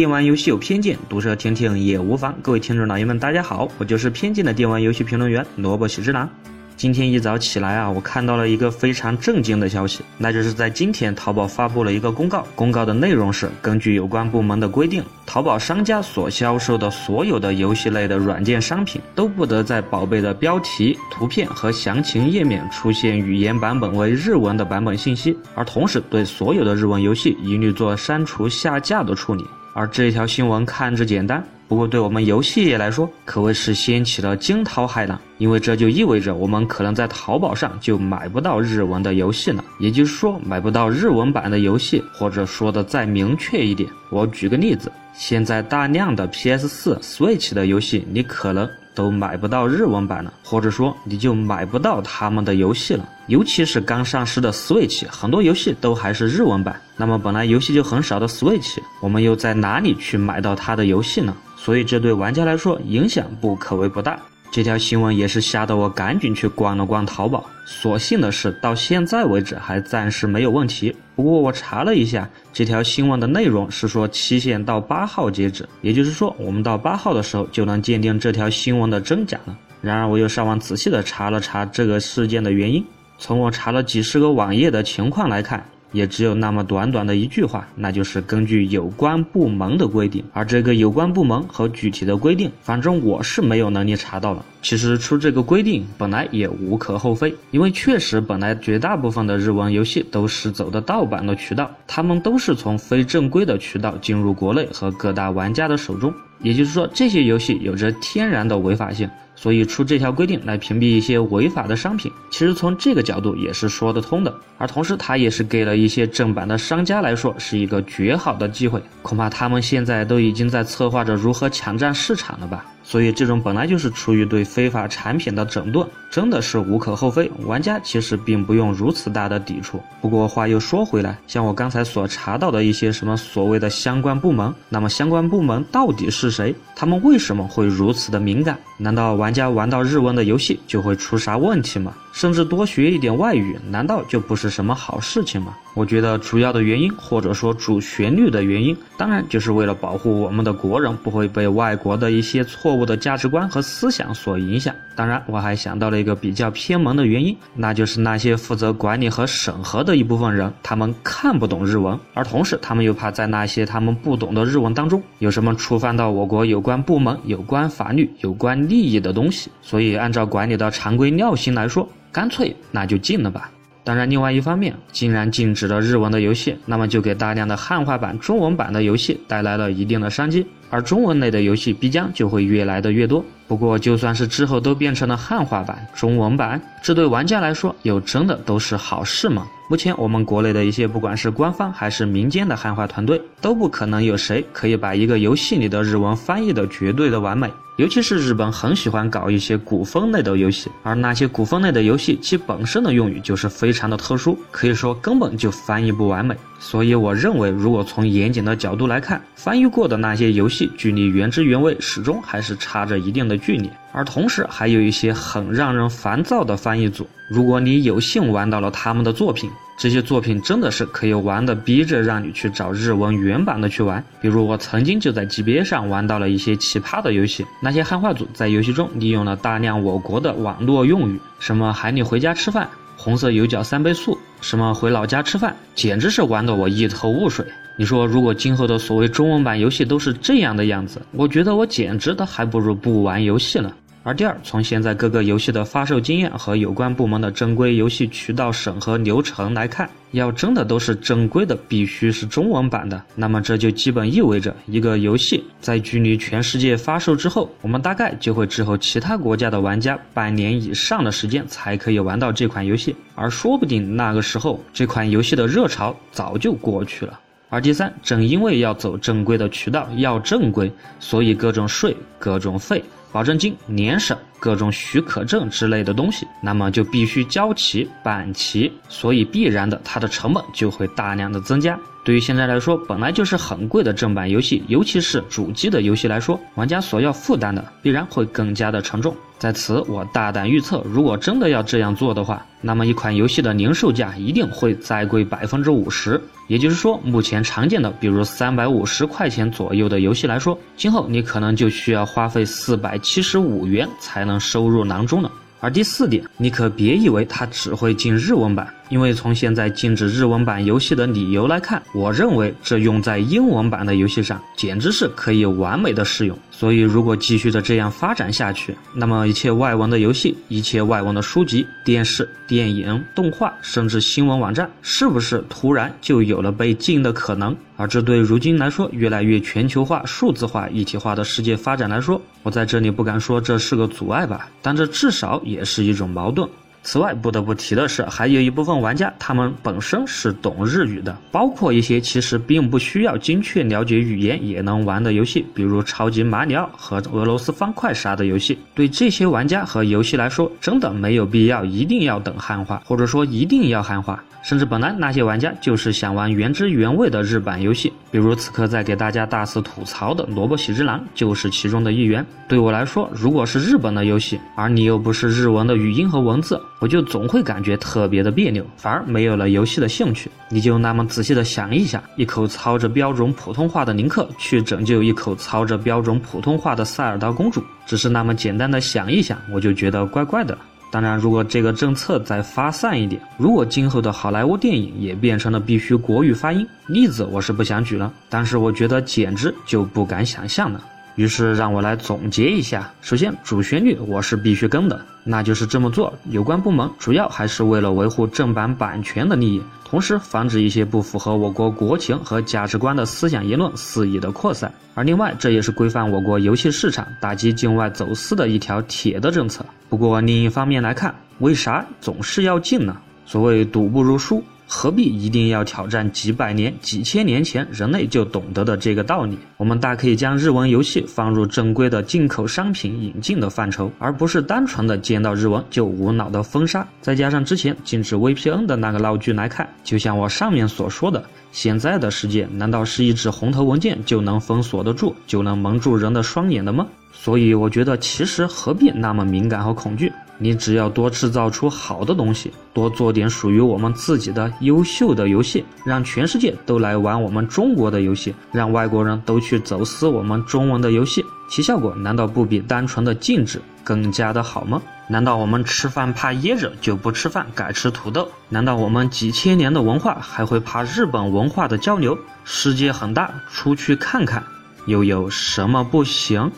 电玩游戏有偏见，毒舌听听也无妨。各位听众老爷们，大家好，我就是偏见的电玩游戏评论员萝卜喜之郎。今天一早起来啊，我看到了一个非常震惊的消息，那就是在今天，淘宝发布了一个公告。公告的内容是，根据有关部门的规定，淘宝商家所销售的所有的游戏类的软件商品，都不得在宝贝的标题、图片和详情页面出现语言版本为日文的版本信息，而同时对所有的日文游戏一律做删除下架的处理。而这条新闻看着简单。不过，对我们游戏业来说，可谓是掀起了惊涛骇浪，因为这就意味着我们可能在淘宝上就买不到日文的游戏了。也就是说，买不到日文版的游戏，或者说的再明确一点，我举个例子，现在大量的 PS 四、Switch 的游戏，你可能都买不到日文版了，或者说你就买不到他们的游戏了。尤其是刚上市的 Switch，很多游戏都还是日文版。那么本来游戏就很少的 Switch，我们又在哪里去买到它的游戏呢？所以这对玩家来说影响不可谓不大。这条新闻也是吓得我赶紧去逛了逛淘宝。所幸的是，到现在为止还暂时没有问题。不过我查了一下，这条新闻的内容是说期限到八号截止，也就是说我们到八号的时候就能鉴定这条新闻的真假了。然而我又上网仔细的查了查这个事件的原因，从我查了几十个网页的情况来看。也只有那么短短的一句话，那就是根据有关部门的规定，而这个有关部门和具体的规定，反正我是没有能力查到了。其实出这个规定本来也无可厚非，因为确实本来绝大部分的日文游戏都是走的盗版的渠道，他们都是从非正规的渠道进入国内和各大玩家的手中，也就是说这些游戏有着天然的违法性。所以出这条规定来屏蔽一些违法的商品，其实从这个角度也是说得通的。而同时，它也是给了一些正版的商家来说是一个绝好的机会。恐怕他们现在都已经在策划着如何抢占市场了吧。所以，这种本来就是出于对非法产品的整顿，真的是无可厚非。玩家其实并不用如此大的抵触。不过话又说回来，像我刚才所查到的一些什么所谓的相关部门，那么相关部门到底是谁？他们为什么会如此的敏感？难道玩玩家玩到日文的游戏就会出啥问题吗？甚至多学一点外语，难道就不是什么好事情吗？我觉得主要的原因，或者说主旋律的原因，当然就是为了保护我们的国人不会被外国的一些错误的价值观和思想所影响。当然，我还想到了一个比较偏门的原因，那就是那些负责管理和审核的一部分人，他们看不懂日文，而同时他们又怕在那些他们不懂的日文当中有什么触犯到我国有关部门、有关法律、有关利益的东西，所以按照管理的常规尿性来说。干脆那就禁了吧。当然，另外一方面，既然禁止了日文的游戏，那么就给大量的汉化版、中文版的游戏带来了一定的商机，而中文类的游戏必将就会越来的越多。不过，就算是之后都变成了汉化版、中文版，这对玩家来说，又真的都是好事吗？目前，我们国内的一些不管是官方还是民间的汉化团队，都不可能有谁可以把一个游戏里的日文翻译的绝对的完美。尤其是日本很喜欢搞一些古风类的游戏，而那些古风类的游戏，其本身的用语就是非常的特殊，可以说根本就翻译不完美。所以我认为，如果从严谨的角度来看，翻译过的那些游戏，距离原汁原味始终还是差着一定的距离。而同时，还有一些很让人烦躁的翻译组，如果你有幸玩到了他们的作品。这些作品真的是可以玩的，逼着让你去找日文原版的去玩。比如我曾经就在 G B A 上玩到了一些奇葩的游戏，那些汉化组在游戏中利用了大量我国的网络用语，什么喊你回家吃饭，红色油角三倍速，什么回老家吃饭，简直是玩得我一头雾水。你说如果今后的所谓中文版游戏都是这样的样子，我觉得我简直的还不如不玩游戏呢。而第二，从现在各个游戏的发售经验和有关部门的正规游戏渠道审核流程来看，要真的都是正规的，必须是中文版的，那么这就基本意味着一个游戏在距离全世界发售之后，我们大概就会滞后其他国家的玩家半年以上的时间才可以玩到这款游戏，而说不定那个时候这款游戏的热潮早就过去了。而第三，正因为要走正规的渠道，要正规，所以各种税、各种费。保证金、年审各种许可证之类的东西，那么就必须交齐、办齐，所以必然的，它的成本就会大量的增加。对于现在来说，本来就是很贵的正版游戏，尤其是主机的游戏来说，玩家所要负担的必然会更加的沉重。在此，我大胆预测，如果真的要这样做的话，那么一款游戏的零售价一定会再贵百分之五十。也就是说，目前常见的，比如三百五十块钱左右的游戏来说，今后你可能就需要花费四百七十五元才能能收入囊中了。而第四点，你可别以为它只会进日文版，因为从现在禁止日文版游戏的理由来看，我认为这用在英文版的游戏上简直是可以完美的适用。所以，如果继续的这样发展下去，那么一切外文的游戏、一切外文的书籍、电视、电影、动画，甚至新闻网站，是不是突然就有了被禁的可能？而这对如今来说越来越全球化、数字化、一体化的世界发展来说，我在这里不敢说这是个阻碍吧，但这至少也是一种矛盾。此外，不得不提的是，还有一部分玩家，他们本身是懂日语的，包括一些其实并不需要精确了解语言也能玩的游戏，比如超级马里奥和俄罗斯方块啥的游戏。对这些玩家和游戏来说，真的没有必要一定要等汉化，或者说一定要汉化。甚至本来那些玩家就是想玩原汁原味的日版游戏，比如此刻在给大家大肆吐槽的《萝卜喜之郎》就是其中的一员。对我来说，如果是日本的游戏，而你又不是日文的语音和文字，我就总会感觉特别的别扭，反而没有了游戏的兴趣。你就那么仔细的想一下，一口操着标准普通话的林克去拯救一口操着标准普通话的塞尔达公主，只是那么简单的想一想，我就觉得怪怪的。当然，如果这个政策再发散一点，如果今后的好莱坞电影也变成了必须国语发音，例子我是不想举了，但是我觉得简直就不敢想象了。于是让我来总结一下：首先，主旋律我是必须跟的，那就是这么做。有关部门主要还是为了维护正版版权的利益，同时防止一些不符合我国国情和价值观的思想言论肆意的扩散。而另外，这也是规范我国游戏市场、打击境外走私的一条铁的政策。不过另一方面来看，为啥总是要禁呢？所谓赌不如输。何必一定要挑战几百年、几千年前人类就懂得的这个道理？我们大可以将日文游戏放入正规的进口商品引进的范畴，而不是单纯的见到日文就无脑的封杀。再加上之前禁止 VPN 的那个闹剧来看，就像我上面所说的，现在的世界难道是一纸红头文件就能封锁得住、就能蒙住人的双眼的吗？所以我觉得，其实何必那么敏感和恐惧？你只要多制造出好的东西，多做点属于我们自己的优秀的游戏，让全世界都来玩我们中国的游戏，让外国人都去走私我们中文的游戏，其效果难道不比单纯的禁止更加的好吗？难道我们吃饭怕噎着就不吃饭，改吃土豆？难道我们几千年的文化还会怕日本文化的交流？世界很大，出去看看，又有什么不行？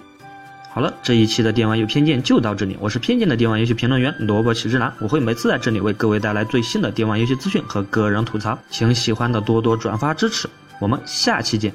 好了，这一期的电玩有偏见就到这里。我是偏见的电玩游戏评论员萝卜启之男，我会每次在这里为各位带来最新的电玩游戏资讯和个人吐槽，请喜欢的多多转发支持。我们下期见。